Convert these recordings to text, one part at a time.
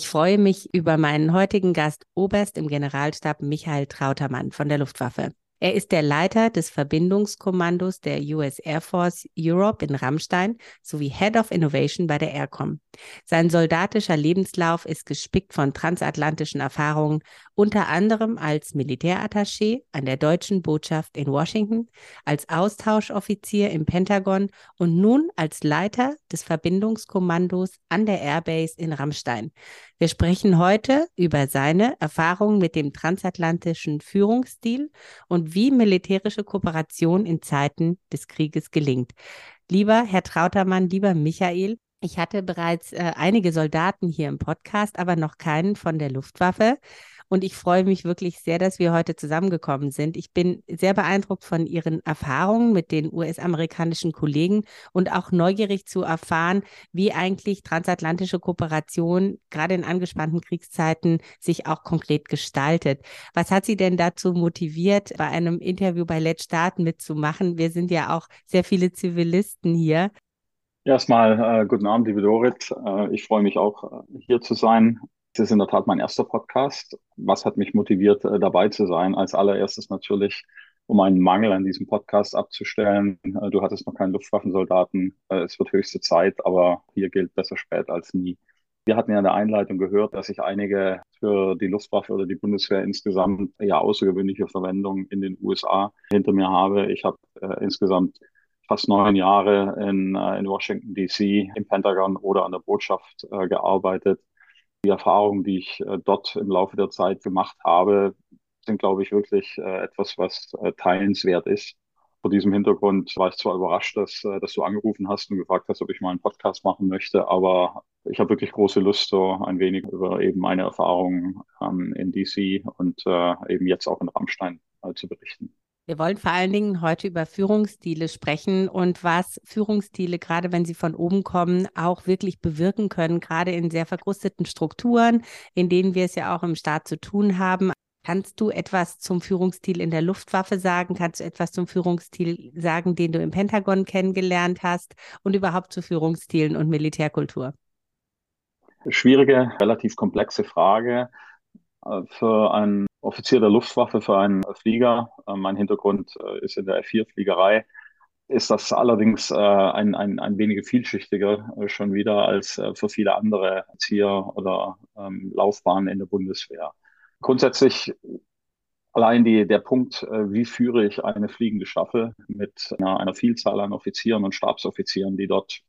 Ich freue mich über meinen heutigen Gast, Oberst im Generalstab Michael Trautermann von der Luftwaffe. Er ist der Leiter des Verbindungskommandos der US Air Force Europe in Rammstein sowie Head of Innovation bei der Aircom. Sein soldatischer Lebenslauf ist gespickt von transatlantischen Erfahrungen, unter anderem als Militärattaché an der deutschen Botschaft in Washington, als Austauschoffizier im Pentagon und nun als Leiter des Verbindungskommandos an der Airbase in Rammstein. Wir sprechen heute über seine Erfahrungen mit dem transatlantischen Führungsstil und wie militärische Kooperation in Zeiten des Krieges gelingt. Lieber Herr Trautermann, lieber Michael, ich hatte bereits äh, einige Soldaten hier im Podcast, aber noch keinen von der Luftwaffe. Und ich freue mich wirklich sehr, dass wir heute zusammengekommen sind. Ich bin sehr beeindruckt von Ihren Erfahrungen mit den US-amerikanischen Kollegen und auch neugierig zu erfahren, wie eigentlich transatlantische Kooperation gerade in angespannten Kriegszeiten sich auch konkret gestaltet. Was hat Sie denn dazu motiviert, bei einem Interview bei Let's Start mitzumachen? Wir sind ja auch sehr viele Zivilisten hier. Erstmal äh, guten Abend, liebe Dorit. Äh, ich freue mich auch, äh, hier zu sein. Das ist in der Tat mein erster Podcast. Was hat mich motiviert, äh, dabei zu sein? Als allererstes natürlich, um einen Mangel an diesem Podcast abzustellen. Äh, du hattest noch keinen Luftwaffensoldaten. Äh, es wird höchste Zeit, aber hier gilt besser spät als nie. Wir hatten ja in der Einleitung gehört, dass ich einige für die Luftwaffe oder die Bundeswehr insgesamt ja außergewöhnliche Verwendung in den USA hinter mir habe. Ich habe äh, insgesamt fast neun Jahre in, in Washington DC im Pentagon oder an der Botschaft äh, gearbeitet die Erfahrungen, die ich äh, dort im Laufe der Zeit gemacht habe, sind, glaube ich, wirklich äh, etwas, was äh, teilenswert ist. Vor diesem Hintergrund war ich zwar überrascht, dass, dass du angerufen hast und gefragt hast, ob ich mal einen Podcast machen möchte, aber ich habe wirklich große Lust, so ein wenig über eben meine Erfahrungen ähm, in DC und eben jetzt auch in Rammstein zu berichten. Wir wollen vor allen Dingen heute über Führungsstile sprechen und was Führungsstile, gerade wenn sie von oben kommen, auch wirklich bewirken können, gerade in sehr verkrusteten Strukturen, in denen wir es ja auch im Staat zu tun haben. Kannst du etwas zum Führungsstil in der Luftwaffe sagen? Kannst du etwas zum Führungsstil sagen, den du im Pentagon kennengelernt hast und überhaupt zu Führungsstilen und Militärkultur? Schwierige, relativ komplexe Frage. Äh, für einen Offizier der Luftwaffe, für einen Flieger, äh, mein Hintergrund äh, ist in der F4-Fliegerei, ist das allerdings ein, ein, ein wenig vielschichtiger schon wieder als für viele andere Erzieher oder ähm, Laufbahnen in der Bundeswehr. Grundsätzlich allein die, der Punkt, wie führe ich eine fliegende Staffel mit einer, einer Vielzahl an Offizieren und Stabsoffizieren, die dort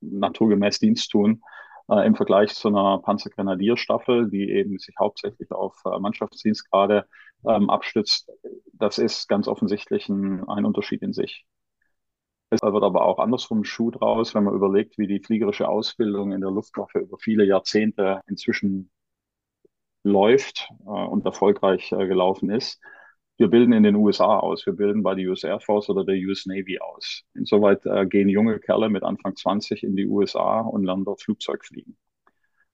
naturgemäß Dienst tun, äh, im Vergleich zu einer Panzergrenadierstaffel, die eben sich hauptsächlich auf äh, Mannschaftsdienstgrade ähm, abstützt. Das ist ganz offensichtlich ein, ein Unterschied in sich. Es wird aber auch andersrum Schuh draus, wenn man überlegt, wie die fliegerische Ausbildung in der Luftwaffe über viele Jahrzehnte inzwischen läuft äh, und erfolgreich äh, gelaufen ist wir bilden in den USA aus, wir bilden bei der US Air Force oder der US Navy aus. Insoweit äh, gehen junge Kerle mit Anfang 20 in die USA und lernen dort Flugzeug fliegen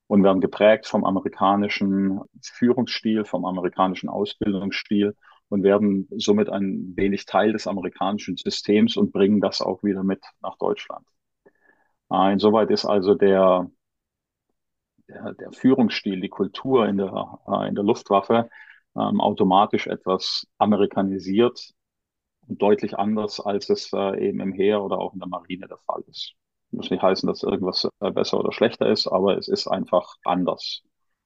und werden geprägt vom amerikanischen Führungsstil, vom amerikanischen Ausbildungsstil und werden somit ein wenig Teil des amerikanischen Systems und bringen das auch wieder mit nach Deutschland. Äh, insoweit ist also der, der, der Führungsstil, die Kultur in der, äh, in der Luftwaffe ähm, automatisch etwas amerikanisiert und deutlich anders, als es äh, eben im Heer oder auch in der Marine der Fall ist. Muss nicht heißen, dass irgendwas äh, besser oder schlechter ist, aber es ist einfach anders.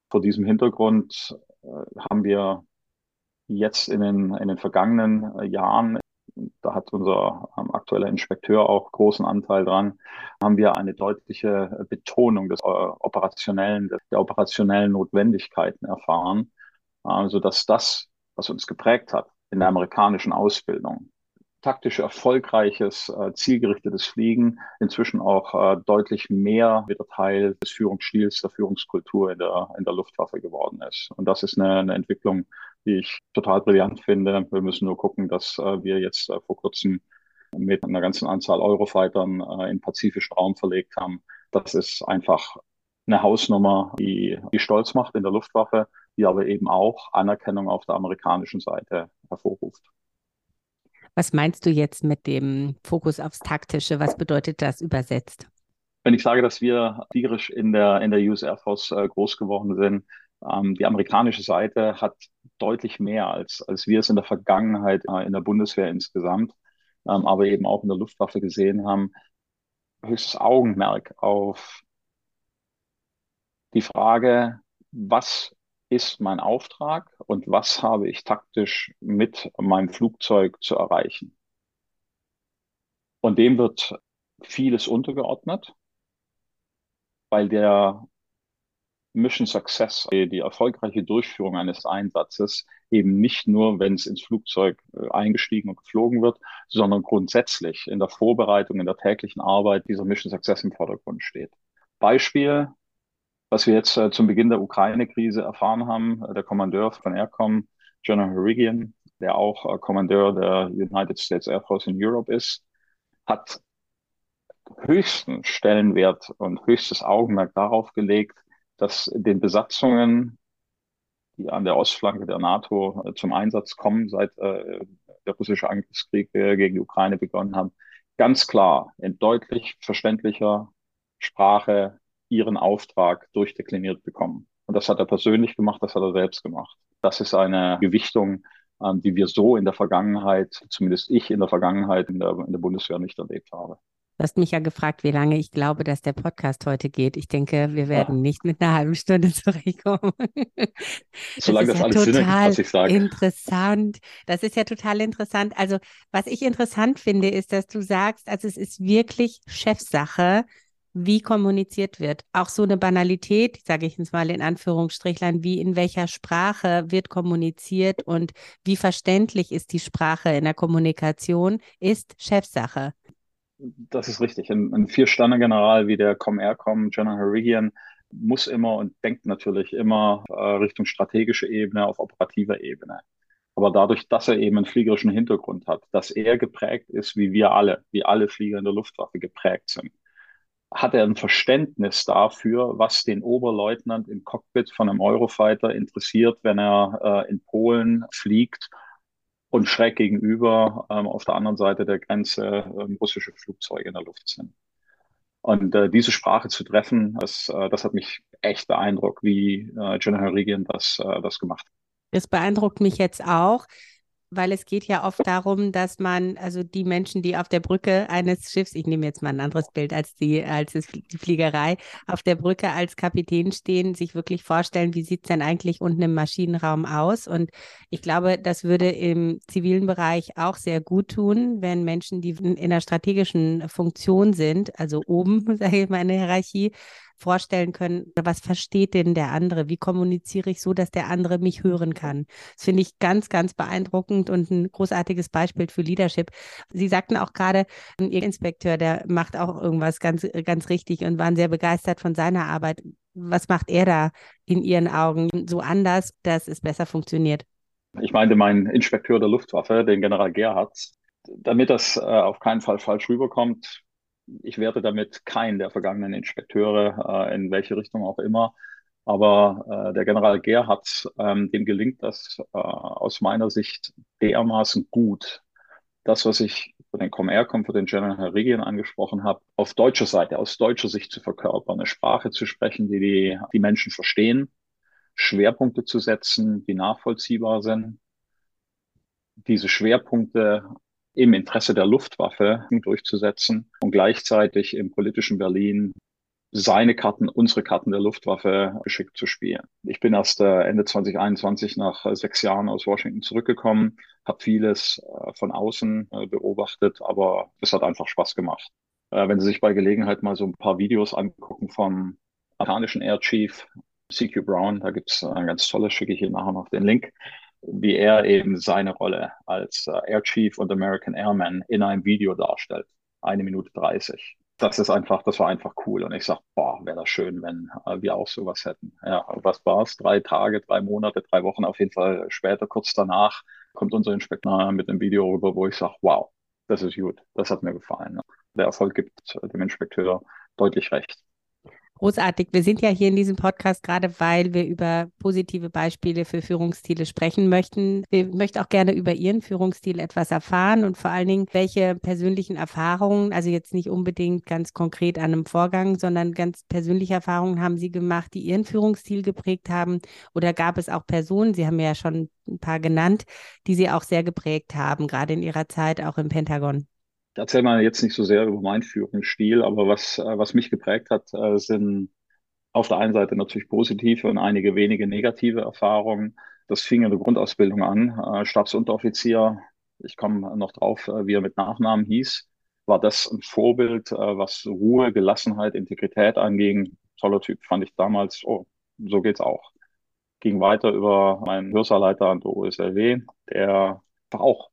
Vor diesem Hintergrund äh, haben wir jetzt in den, in den vergangenen äh, Jahren da hat unser ähm, aktueller Inspekteur auch großen Anteil dran, haben wir eine deutliche Betonung des äh, operationellen, der operationellen Notwendigkeiten erfahren, also dass das, was uns geprägt hat in der amerikanischen Ausbildung, taktisch erfolgreiches, äh, zielgerichtetes Fliegen inzwischen auch äh, deutlich mehr wieder Teil des Führungsstils, der Führungskultur in der, in der Luftwaffe geworden ist. Und das ist eine, eine Entwicklung, die ich total brillant finde. Wir müssen nur gucken, dass äh, wir jetzt äh, vor kurzem mit einer ganzen Anzahl Eurofightern äh, in pazifischen Raum verlegt haben. Das ist einfach eine Hausnummer, die, die stolz macht in der Luftwaffe, die aber eben auch Anerkennung auf der amerikanischen Seite hervorruft. Was meinst du jetzt mit dem Fokus aufs Taktische? Was bedeutet das übersetzt? Wenn ich sage, dass wir tierisch in der, in der US Air Force äh, groß geworden sind, ähm, die amerikanische Seite hat deutlich mehr als, als wir es in der Vergangenheit äh, in der Bundeswehr insgesamt, ähm, aber eben auch in der Luftwaffe gesehen haben, höchstes Augenmerk auf die Frage, was ist mein Auftrag und was habe ich taktisch mit meinem Flugzeug zu erreichen. Und dem wird vieles untergeordnet, weil der Mission Success, die erfolgreiche Durchführung eines Einsatzes eben nicht nur, wenn es ins Flugzeug äh, eingestiegen und geflogen wird, sondern grundsätzlich in der Vorbereitung, in der täglichen Arbeit dieser Mission Success im Vordergrund steht. Beispiel, was wir jetzt äh, zum Beginn der Ukraine-Krise erfahren haben, äh, der Kommandeur von Aircom, General Harigian, der auch äh, Kommandeur der United States Air Force in Europe ist, hat höchsten Stellenwert und höchstes Augenmerk darauf gelegt, dass den Besatzungen, die an der Ostflanke der NATO äh, zum Einsatz kommen, seit äh, der russische Angriffskrieg äh, gegen die Ukraine begonnen hat, ganz klar in deutlich verständlicher Sprache ihren Auftrag durchdekliniert bekommen. Und das hat er persönlich gemacht, das hat er selbst gemacht. Das ist eine Gewichtung, ähm, die wir so in der Vergangenheit, zumindest ich in der Vergangenheit in der, in der Bundeswehr nicht erlebt habe. Du hast mich ja gefragt, wie lange ich glaube, dass der Podcast heute geht. Ich denke, wir werden ja. nicht mit einer halben Stunde zurechtkommen. Solange das, das alles ja Sinn ergibt, was ich sage. Interessant. Das ist ja total interessant. Also, was ich interessant finde, ist, dass du sagst, also es ist wirklich Chefsache, wie kommuniziert wird. Auch so eine Banalität, sage ich jetzt mal in Anführungsstrichlein, wie in welcher Sprache wird kommuniziert und wie verständlich ist die Sprache in der Kommunikation, ist Chefsache. Das ist richtig. Ein, ein Vier-Sterne-General wie der Com-Air-Com, General Harigian, muss immer und denkt natürlich immer äh, Richtung strategische Ebene auf operativer Ebene. Aber dadurch, dass er eben einen fliegerischen Hintergrund hat, dass er geprägt ist, wie wir alle, wie alle Flieger in der Luftwaffe geprägt sind, hat er ein Verständnis dafür, was den Oberleutnant im Cockpit von einem Eurofighter interessiert, wenn er äh, in Polen fliegt und schräg gegenüber ähm, auf der anderen Seite der Grenze ähm, russische Flugzeuge in der Luft sind. Und äh, diese Sprache zu treffen, das, äh, das hat mich echt beeindruckt, wie äh, General Regan das, äh, das gemacht hat. Das beeindruckt mich jetzt auch weil es geht ja oft darum, dass man, also die Menschen, die auf der Brücke eines Schiffs, ich nehme jetzt mal ein anderes Bild als die, als die Fliegerei, auf der Brücke als Kapitän stehen, sich wirklich vorstellen, wie sieht es denn eigentlich unten im Maschinenraum aus? Und ich glaube, das würde im zivilen Bereich auch sehr gut tun, wenn Menschen, die in einer strategischen Funktion sind, also oben, sage ich mal, in der Hierarchie, vorstellen können, was versteht denn der andere? Wie kommuniziere ich so, dass der andere mich hören kann? Das finde ich ganz, ganz beeindruckend und ein großartiges Beispiel für Leadership. Sie sagten auch gerade, Ihr Inspekteur, der macht auch irgendwas ganz, ganz richtig und waren sehr begeistert von seiner Arbeit. Was macht er da in Ihren Augen so anders, dass es besser funktioniert? Ich meinte meinen Inspekteur der Luftwaffe, den General Gerhardt. Damit das äh, auf keinen Fall falsch rüberkommt, ich werte damit keinen der vergangenen Inspekteure, äh, in welche Richtung auch immer. Aber äh, der General Gerhardt, ähm, dem gelingt das äh, aus meiner Sicht dermaßen gut, das, was ich für den Com-Air-Com, für den General Regien angesprochen habe, auf deutscher Seite, aus deutscher Sicht zu verkörpern, eine Sprache zu sprechen, die die, die Menschen verstehen, Schwerpunkte zu setzen, die nachvollziehbar sind, diese Schwerpunkte im Interesse der Luftwaffe durchzusetzen und gleichzeitig im politischen Berlin seine Karten, unsere Karten der Luftwaffe geschickt zu spielen. Ich bin erst äh, Ende 2021 nach äh, sechs Jahren aus Washington zurückgekommen, habe vieles äh, von außen beobachtet, aber es hat einfach Spaß gemacht. Wenn Sie sich bei Gelegenheit mal so ein paar Videos angucken vom amerikanischen Air Chief CQ Brown, da gibt's ein ganz tolles, schicke ich Ihnen nachher noch den Link wie er eben seine Rolle als äh, Air Chief und American Airman in einem Video darstellt. Eine Minute 30. Das ist einfach, das war einfach cool. Und ich sag, boah, wäre das schön, wenn äh, wir auch sowas hätten. Ja, was war's? Drei Tage, drei Monate, drei Wochen auf jeden Fall später, kurz danach, kommt unser Inspektor mit einem Video rüber, wo ich sage, wow, das ist gut, das hat mir gefallen. Der Erfolg gibt dem Inspekteur deutlich recht. Großartig. Wir sind ja hier in diesem Podcast gerade, weil wir über positive Beispiele für Führungsstile sprechen möchten. Wir möchten auch gerne über Ihren Führungsstil etwas erfahren und vor allen Dingen, welche persönlichen Erfahrungen, also jetzt nicht unbedingt ganz konkret an einem Vorgang, sondern ganz persönliche Erfahrungen haben Sie gemacht, die Ihren Führungsstil geprägt haben? Oder gab es auch Personen, Sie haben ja schon ein paar genannt, die Sie auch sehr geprägt haben, gerade in Ihrer Zeit auch im Pentagon? Erzähle mal jetzt nicht so sehr über meinen Führungsstil, aber was, äh, was mich geprägt hat, äh, sind auf der einen Seite natürlich positive und einige wenige negative Erfahrungen. Das fing in der Grundausbildung an. Äh, Stabsunteroffizier, ich komme noch drauf, wie er mit Nachnamen hieß, war das ein Vorbild, was Ruhe, Gelassenheit, Integrität anging. Toller Typ, fand ich damals, oh, so geht's auch. Ging weiter über meinen Hörsaalleiter an der OSLW, der auch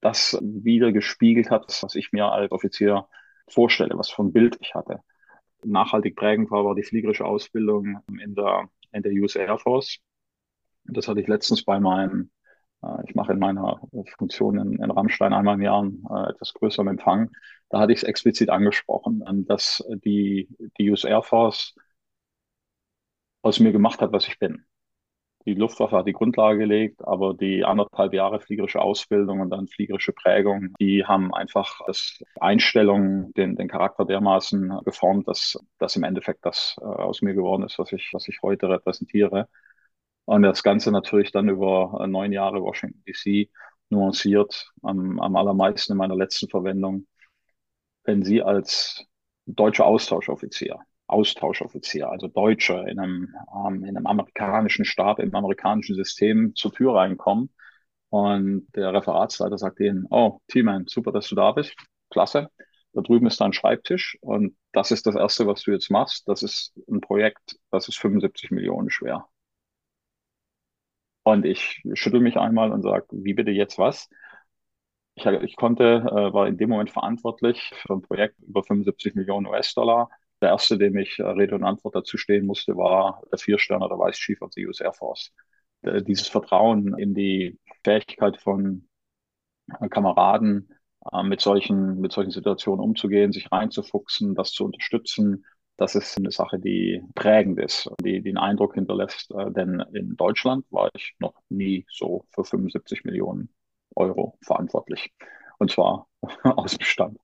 das wieder gespiegelt hat, was ich mir als Offizier vorstelle, was für ein Bild ich hatte. Nachhaltig prägend war, war die fliegerische Ausbildung in der, in der US Air Force. Das hatte ich letztens bei meinem, äh, ich mache in meiner Funktion in, in Rammstein einmal im Jahr äh, etwas größeren Empfang. Da hatte ich es explizit angesprochen, dass die, die US Air Force aus mir gemacht hat, was ich bin die Luftwaffe hat die Grundlage gelegt, aber die anderthalb Jahre fliegerische Ausbildung und dann fliegerische Prägung, die haben einfach das Einstellung, den, den Charakter dermaßen geformt, dass, dass im Endeffekt das äh, aus mir geworden ist, was ich, was ich heute repräsentiere. Und das Ganze natürlich dann über äh, neun Jahre Washington DC nuanciert, am, am allermeisten in meiner letzten Verwendung, wenn Sie als deutscher Austauschoffizier Austauschoffizier, also Deutsche in einem, ähm, in einem amerikanischen Staat, im amerikanischen System zur Tür reinkommen. Und der Referatsleiter sagt ihnen, oh, T-Man, super, dass du da bist. Klasse. Da drüben ist dein Schreibtisch und das ist das Erste, was du jetzt machst. Das ist ein Projekt, das ist 75 Millionen schwer. Und ich schüttel mich einmal und sage, wie bitte jetzt was? Ich, ich konnte, äh, war in dem Moment verantwortlich für ein Projekt über 75 Millionen US-Dollar der erste, dem ich äh, Rede und Antwort dazu stehen musste, war der Viersterner, der of the US Air Force. Äh, dieses Vertrauen in die Fähigkeit von äh, Kameraden, mit solchen, mit solchen Situationen umzugehen, sich reinzufuchsen, das zu unterstützen, das ist eine Sache, die prägend ist, die, einen Eindruck hinterlässt. Denn in Deutschland war ich noch nie so für 75 Millionen Euro verantwortlich. Und zwar aus dem Stand.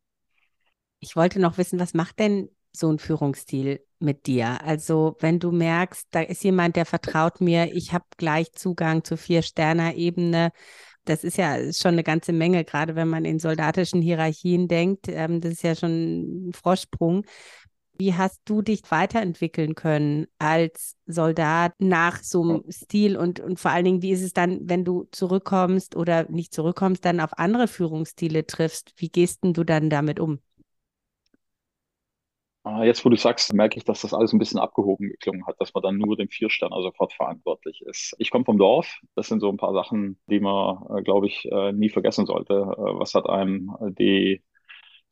Ich wollte noch wissen, was macht denn so ein Führungsstil mit dir? Also wenn du merkst, da ist jemand, der vertraut mir, ich habe gleich Zugang zur Vier-Sterner-Ebene. Das ist ja schon eine ganze Menge, gerade wenn man in soldatischen Hierarchien denkt. Ähm, das ist ja schon ein Vorsprung. Wie hast du dich weiterentwickeln können als Soldat nach so einem Stil und, und vor allen Dingen, wie ist es dann, wenn du zurückkommst oder nicht zurückkommst, dann auf andere Führungsstile triffst? Wie gehst denn du dann damit um? Ah, jetzt, wo du sagst, merke ich, dass das alles ein bisschen abgehoben geklungen hat, dass man dann nur dem Viersterner sofort verantwortlich ist. Ich komme vom Dorf. Das sind so ein paar Sachen, die man, äh, glaube ich, äh, nie vergessen sollte. Äh, was hat einem die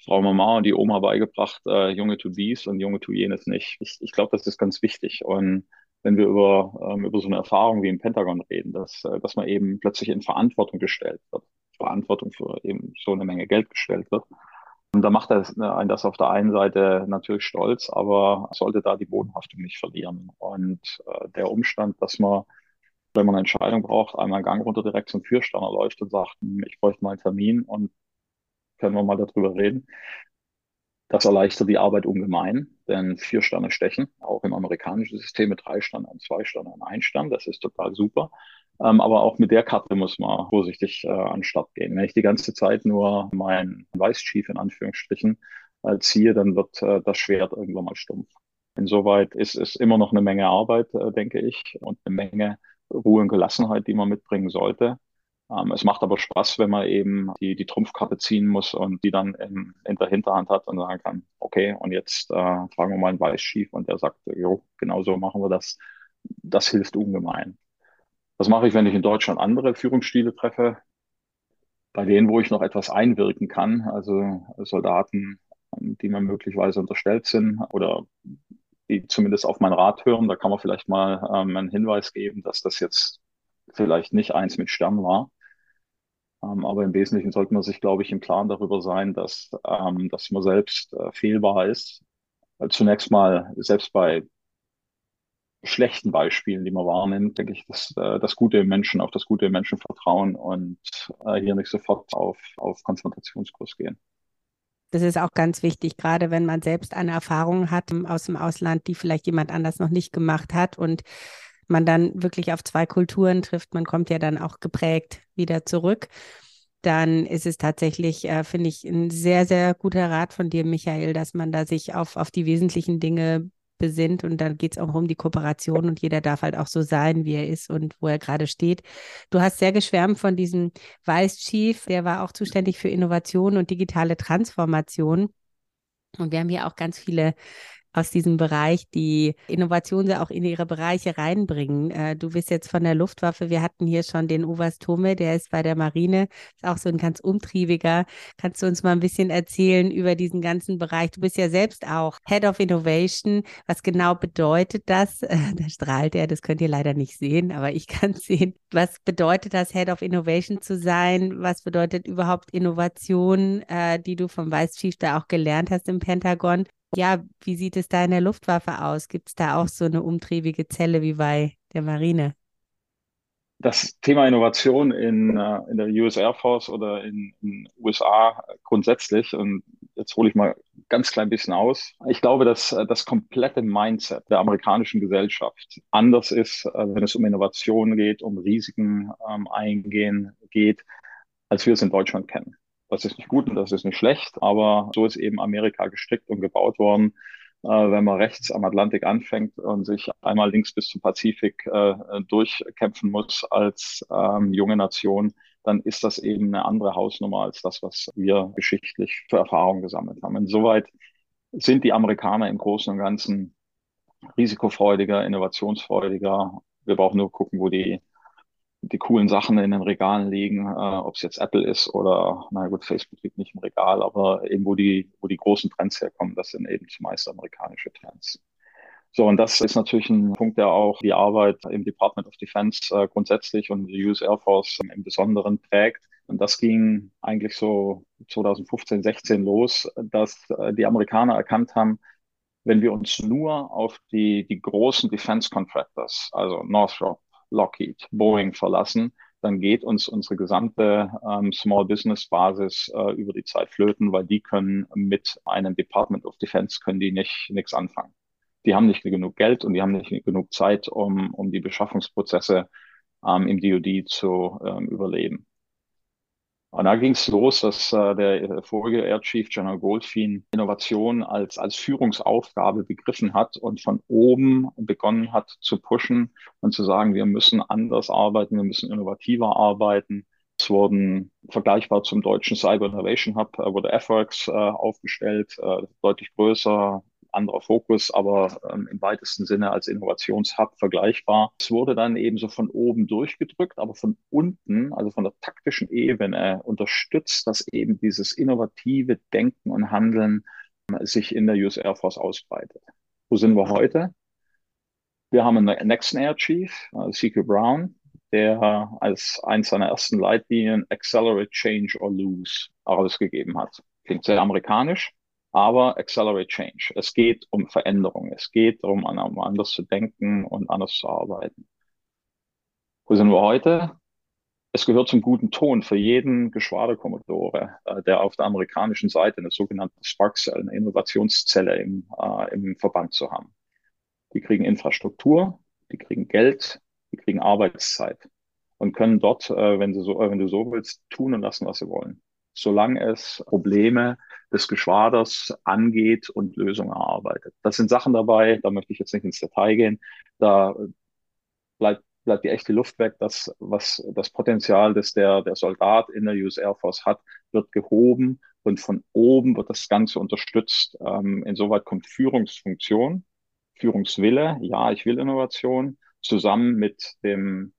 Frau Mama und die Oma beigebracht? Junge tu dies und Junge tu jenes nicht. Ich, ich glaube, das ist ganz wichtig. Und wenn wir über, ähm, über so eine Erfahrung wie im Pentagon reden, dass, dass man eben plötzlich in Verantwortung gestellt wird, Verantwortung für eben so eine Menge Geld gestellt wird, da macht er ne, einen das auf der einen Seite natürlich stolz, aber sollte da die Bodenhaftung nicht verlieren. Und äh, der Umstand, dass man, wenn man eine Entscheidung braucht, einmal einen Gang runter direkt zum Viersterner läuft und sagt, hm, ich bräuchte mal einen Termin und können wir mal darüber reden. Das erleichtert die Arbeit ungemein, denn vier Sterne stechen, auch im amerikanischen System mit drei Sternen, zwei Sterne und ein Stern, das ist total super. Ähm, aber auch mit der Karte muss man vorsichtig äh, an den Start gehen. Wenn ich die ganze Zeit nur mein Vice Chief in Anführungsstrichen äh, ziehe, dann wird äh, das Schwert irgendwann mal stumpf. Insoweit ist es immer noch eine Menge Arbeit, äh, denke ich, und eine Menge Ruhe und Gelassenheit, die man mitbringen sollte. Ähm, es macht aber Spaß, wenn man eben die, die Trumpfkarte ziehen muss und die dann in, in der Hinterhand hat und sagen kann, okay, und jetzt äh, fragen wir mal einen Weiß Chief und der sagt, jo, genau so machen wir das. Das hilft ungemein. Was mache ich, wenn ich in Deutschland andere Führungsstile treffe? Bei denen, wo ich noch etwas einwirken kann, also Soldaten, die mir möglicherweise unterstellt sind oder die zumindest auf mein Rat hören, da kann man vielleicht mal ähm, einen Hinweis geben, dass das jetzt vielleicht nicht eins mit Stern war. Ähm, aber im Wesentlichen sollte man sich, glaube ich, im Klaren darüber sein, dass, ähm, dass man selbst äh, fehlbar ist. Zunächst mal, selbst bei schlechten Beispielen, die man wahrnimmt, denke ich, dass äh, das Gute im Menschen, auf das Gute im Menschen vertrauen und äh, hier nicht sofort auf, auf Konfrontationskurs gehen. Das ist auch ganz wichtig, gerade wenn man selbst eine Erfahrung hat aus dem Ausland, die vielleicht jemand anders noch nicht gemacht hat und man dann wirklich auf zwei Kulturen trifft. Man kommt ja dann auch geprägt wieder zurück. Dann ist es tatsächlich, äh, finde ich, ein sehr, sehr guter Rat von dir, Michael, dass man da sich auf, auf die wesentlichen Dinge besinnt und dann geht es auch um die Kooperation und jeder darf halt auch so sein, wie er ist und wo er gerade steht. Du hast sehr geschwärmt von diesem Vice Chief, der war auch zuständig für Innovation und digitale Transformation. Und wir haben hier auch ganz viele aus diesem Bereich die Innovation auch in ihre Bereiche reinbringen. Äh, du bist jetzt von der Luftwaffe. Wir hatten hier schon den Oberst Tome, der ist bei der Marine, ist auch so ein ganz umtriebiger. Kannst du uns mal ein bisschen erzählen über diesen ganzen Bereich? Du bist ja selbst auch Head of Innovation. Was genau bedeutet das? da strahlt er, das könnt ihr leider nicht sehen, aber ich kann es sehen. Was bedeutet das, Head of Innovation zu sein? Was bedeutet überhaupt Innovation, äh, die du vom Vice Chief da auch gelernt hast im Pentagon? Ja, wie sieht es da in der Luftwaffe aus? Gibt es da auch so eine umtriebige Zelle wie bei der Marine? Das Thema Innovation in, äh, in der US Air Force oder in den USA grundsätzlich, und jetzt hole ich mal ganz klein bisschen aus. Ich glaube, dass äh, das komplette Mindset der amerikanischen Gesellschaft anders ist, äh, wenn es um Innovation geht, um Risiken ähm, eingehen geht, als wir es in Deutschland kennen. Das ist nicht gut und das ist nicht schlecht, aber so ist eben Amerika gestrickt und gebaut worden. Äh, wenn man rechts am Atlantik anfängt und sich einmal links bis zum Pazifik äh, durchkämpfen muss als ähm, junge Nation, dann ist das eben eine andere Hausnummer als das, was wir geschichtlich für Erfahrungen gesammelt haben. Insoweit sind die Amerikaner im Großen und Ganzen risikofreudiger, innovationsfreudiger. Wir brauchen nur gucken, wo die die coolen Sachen in den Regalen liegen, äh, ob es jetzt Apple ist oder, na gut, Facebook liegt nicht im Regal, aber eben wo die, wo die großen Trends herkommen, das sind eben zumeist amerikanische Trends. So, und das ist natürlich ein Punkt, der auch die Arbeit im Department of Defense äh, grundsätzlich und die US Air Force im Besonderen prägt. Und das ging eigentlich so 2015, 16 los, dass äh, die Amerikaner erkannt haben, wenn wir uns nur auf die, die großen Defense Contractors, also Northrop, Lockheed, Boeing verlassen, dann geht uns unsere gesamte ähm, Small Business Basis äh, über die Zeit flöten, weil die können mit einem Department of Defense können die nicht nichts anfangen. Die haben nicht genug Geld und die haben nicht genug Zeit, um, um die Beschaffungsprozesse ähm, im DoD zu ähm, überleben. Und da ging es los, dass äh, der vorige Air Chief General Goldfein Innovation als, als Führungsaufgabe begriffen hat und von oben begonnen hat zu pushen und zu sagen, wir müssen anders arbeiten, wir müssen innovativer arbeiten. Es wurden vergleichbar zum deutschen Cyber Innovation Hub, äh, wurde FWorks äh, aufgestellt, äh, deutlich größer, anderer Fokus, aber ähm, im weitesten Sinne als Innovationshub vergleichbar. Es wurde dann eben so von oben durchgedrückt, aber von unten, also von der taktischen Ebene, unterstützt, dass eben dieses innovative Denken und Handeln äh, sich in der US Air Force ausbreitet. Wo sind wir heute? Wir haben einen Next Air Chief, äh, CQ Brown, der als eins seiner ersten Leitlinien Accelerate Change or Lose ausgegeben hat. Klingt sehr amerikanisch, aber Accelerate Change. Es geht um Veränderung. Es geht darum, um anders zu denken und anders zu arbeiten. Wo sind wir heute? Es gehört zum guten Ton für jeden Geschwaderkommodore, äh, der auf der amerikanischen Seite eine sogenannte Spark Cell, eine Innovationszelle im, äh, im Verband zu haben. Die kriegen Infrastruktur, die kriegen Geld, die kriegen Arbeitszeit und können dort, äh, wenn, du so, wenn du so willst, tun und lassen, was sie wollen solange es Probleme des Geschwaders angeht und Lösungen erarbeitet. Das sind Sachen dabei, da möchte ich jetzt nicht ins Detail gehen. Da bleibt, bleibt die echte Luft weg. Das, was das Potenzial, das der, der Soldat in der US Air Force hat, wird gehoben und von oben wird das Ganze unterstützt. Ähm, insoweit kommt Führungsfunktion, Führungswille, ja, ich will Innovation, zusammen mit dem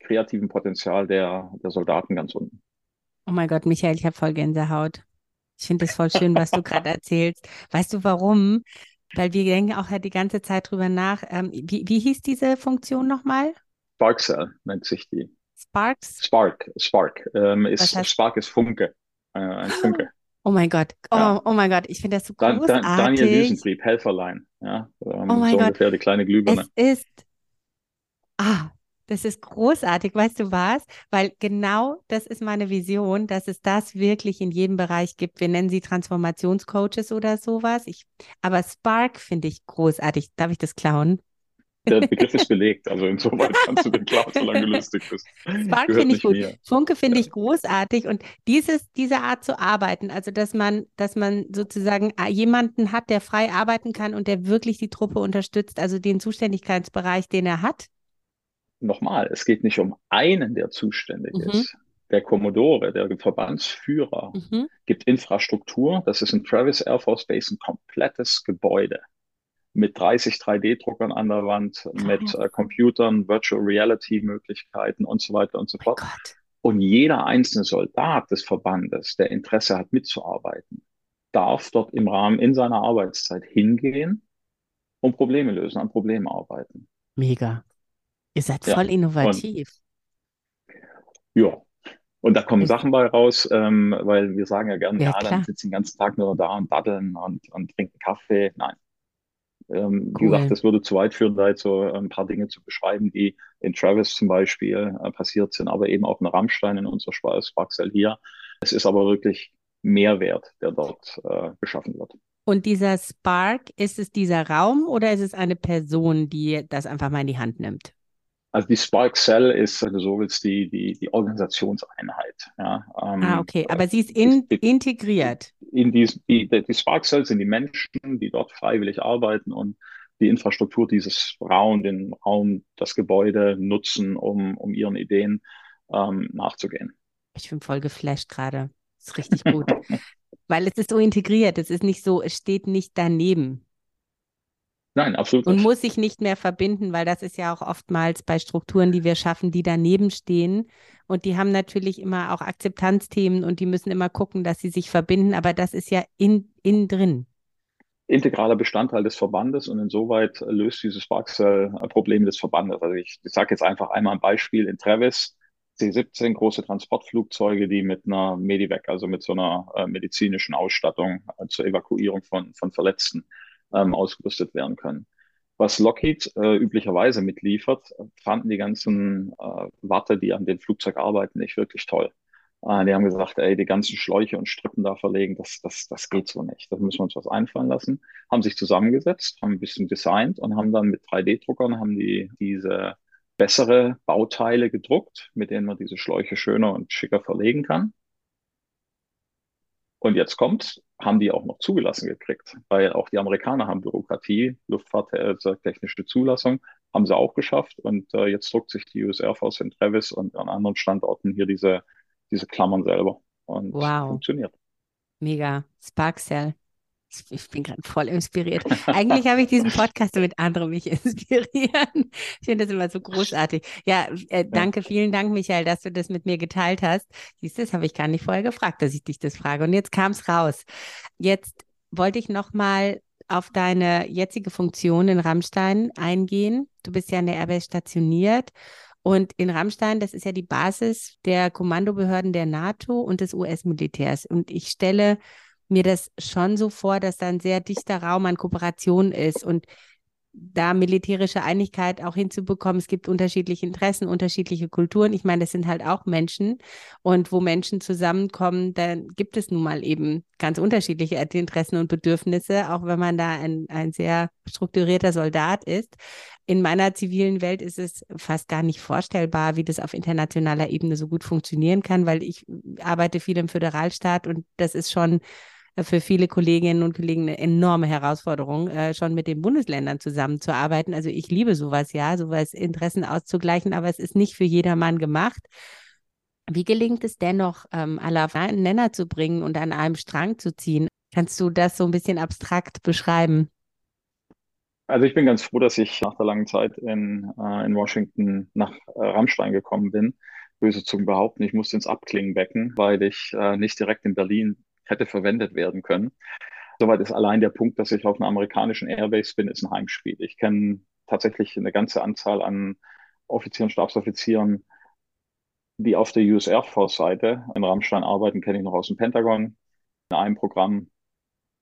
kreativen Potenzial der, der Soldaten ganz unten. Oh mein Gott, Michael, ich habe voll Gänsehaut. Ich finde es voll schön, was du gerade erzählst. Weißt du warum? Weil wir denken auch halt die ganze Zeit drüber nach. Ähm, wie, wie hieß diese Funktion nochmal? Spark Cell nennt sich die. Sparks? Spark, Spark. Ähm, ist, Spark ist Funke. Äh, ein Funke. Oh mein Gott, oh, ja. oh mein Gott, ich finde das so großartig. Dan, Daniel Wiesentrieb, Helferlein, ja, ähm, oh mein so Gott. ungefähr die kleine Glühbirne. Es ist, ah, das ist großartig, weißt du was? Weil genau das ist meine Vision, dass es das wirklich in jedem Bereich gibt. Wir nennen sie Transformationscoaches oder sowas. Ich, aber Spark finde ich großartig. Darf ich das klauen? Der Begriff ist belegt, also insoweit kannst du den klauen, solange du lustig bist. Spark finde ich gut. Mir. Funke finde ja. ich großartig und dieses, diese Art zu arbeiten, also dass man, dass man sozusagen äh, jemanden hat, der frei arbeiten kann und der wirklich die Truppe unterstützt, also den Zuständigkeitsbereich, den er hat, nochmal, es geht nicht um einen, der zuständig mhm. ist. Der Commodore, der Verbandsführer, mhm. gibt Infrastruktur. Das ist in Travis Air Force Base ein komplettes Gebäude mit 30 3D-Druckern an der Wand, oh, mit äh, Computern, Virtual Reality-Möglichkeiten und so weiter und so fort. Oh und jeder einzelne Soldat des Verbandes, der Interesse hat mitzuarbeiten, darf dort im Rahmen in seiner Arbeitszeit hingehen und Probleme lösen, an Problemen arbeiten. Mega. Ihr seid voll ja. innovativ. Und, ja. Und da kommen Sachen bei raus, ähm, weil wir sagen ja gerne, ja, ja dann sitzen den ganzen Tag nur da und daddeln und, und trinken Kaffee. Nein. Ähm, cool. Wie gesagt, das würde zu weit führen, da jetzt so ein paar Dinge zu beschreiben, die in Travis zum Beispiel äh, passiert sind, aber eben auch in Rammstein in unserer Sparksel hier. Es ist aber wirklich Mehrwert, der dort äh, geschaffen wird. Und dieser Spark, ist es dieser Raum oder ist es eine Person, die das einfach mal in die Hand nimmt? Also die Spark Cell ist, wenn du so willst, die, die, die Organisationseinheit. Ja, ähm, ah, okay, aber sie ist in, die, integriert. In die, die, die Spark Cells sind die Menschen, die dort freiwillig arbeiten und die Infrastruktur dieses Raum, den Raum, das Gebäude nutzen, um, um ihren Ideen ähm, nachzugehen. Ich bin voll geflasht gerade. Das ist richtig gut. Weil es ist so integriert. Es ist nicht so, es steht nicht daneben. Nein, absolut. Und nicht. muss sich nicht mehr verbinden, weil das ist ja auch oftmals bei Strukturen, die wir schaffen, die daneben stehen. Und die haben natürlich immer auch Akzeptanzthemen und die müssen immer gucken, dass sie sich verbinden. Aber das ist ja in, innen drin. Integraler Bestandteil des Verbandes und insoweit löst dieses Sparksel Problem des Verbandes. Also ich, ich sage jetzt einfach einmal ein Beispiel in Travis. C-17 große Transportflugzeuge, die mit einer Medivac, also mit so einer äh, medizinischen Ausstattung äh, zur Evakuierung von, von Verletzten ähm, ausgerüstet werden können. Was Lockheed äh, üblicherweise mitliefert, fanden die ganzen äh, Warte, die an dem Flugzeug arbeiten, nicht wirklich toll. Äh, die haben gesagt, ey, die ganzen Schläuche und Strippen da verlegen, das, das, das geht so nicht. Da müssen wir uns was einfallen lassen. Haben sich zusammengesetzt, haben ein bisschen designt und haben dann mit 3D-Druckern haben die diese bessere Bauteile gedruckt, mit denen man diese Schläuche schöner und schicker verlegen kann. Und jetzt kommt, haben die auch noch zugelassen gekriegt, weil auch die Amerikaner haben Bürokratie, Luftfahrttechnische Zulassung, haben sie auch geschafft. Und äh, jetzt druckt sich die US Air Force in Travis und an anderen Standorten hier diese, diese Klammern selber. Und wow. funktioniert. Mega. Spark Cell. Ich bin gerade voll inspiriert. Eigentlich habe ich diesen Podcast, damit andere mich inspirieren. Ich finde das immer so großartig. Ja, äh, danke, vielen Dank, Michael, dass du das mit mir geteilt hast. Siehst du, das habe ich gar nicht vorher gefragt, dass ich dich das frage. Und jetzt kam es raus. Jetzt wollte ich noch mal auf deine jetzige Funktion in Rammstein eingehen. Du bist ja in der Airbase stationiert. Und in Rammstein, das ist ja die Basis der Kommandobehörden der NATO und des US-Militärs. Und ich stelle mir das schon so vor, dass da ein sehr dichter Raum an Kooperation ist und da militärische Einigkeit auch hinzubekommen. Es gibt unterschiedliche Interessen, unterschiedliche Kulturen. Ich meine, das sind halt auch Menschen. Und wo Menschen zusammenkommen, dann gibt es nun mal eben ganz unterschiedliche Interessen und Bedürfnisse, auch wenn man da ein, ein sehr strukturierter Soldat ist. In meiner zivilen Welt ist es fast gar nicht vorstellbar, wie das auf internationaler Ebene so gut funktionieren kann, weil ich arbeite viel im Föderalstaat und das ist schon für viele Kolleginnen und Kollegen eine enorme Herausforderung, äh, schon mit den Bundesländern zusammenzuarbeiten. Also ich liebe sowas, ja, sowas Interessen auszugleichen, aber es ist nicht für jedermann gemacht. Wie gelingt es dennoch, ähm, alle auf einen Nenner zu bringen und an einem Strang zu ziehen? Kannst du das so ein bisschen abstrakt beschreiben? Also ich bin ganz froh, dass ich nach der langen Zeit in, äh, in Washington nach äh, Rammstein gekommen bin. Böse Zungen behaupten, ich musste ins Abklingenbecken, weil ich äh, nicht direkt in Berlin hätte verwendet werden können. Soweit ist allein der Punkt, dass ich auf einer amerikanischen Airbase bin, ist ein Heimspiel. Ich kenne tatsächlich eine ganze Anzahl an Offizieren, Stabsoffizieren, die auf der US Air Force Seite in Rammstein arbeiten, kenne ich noch aus dem Pentagon. In einem Programm,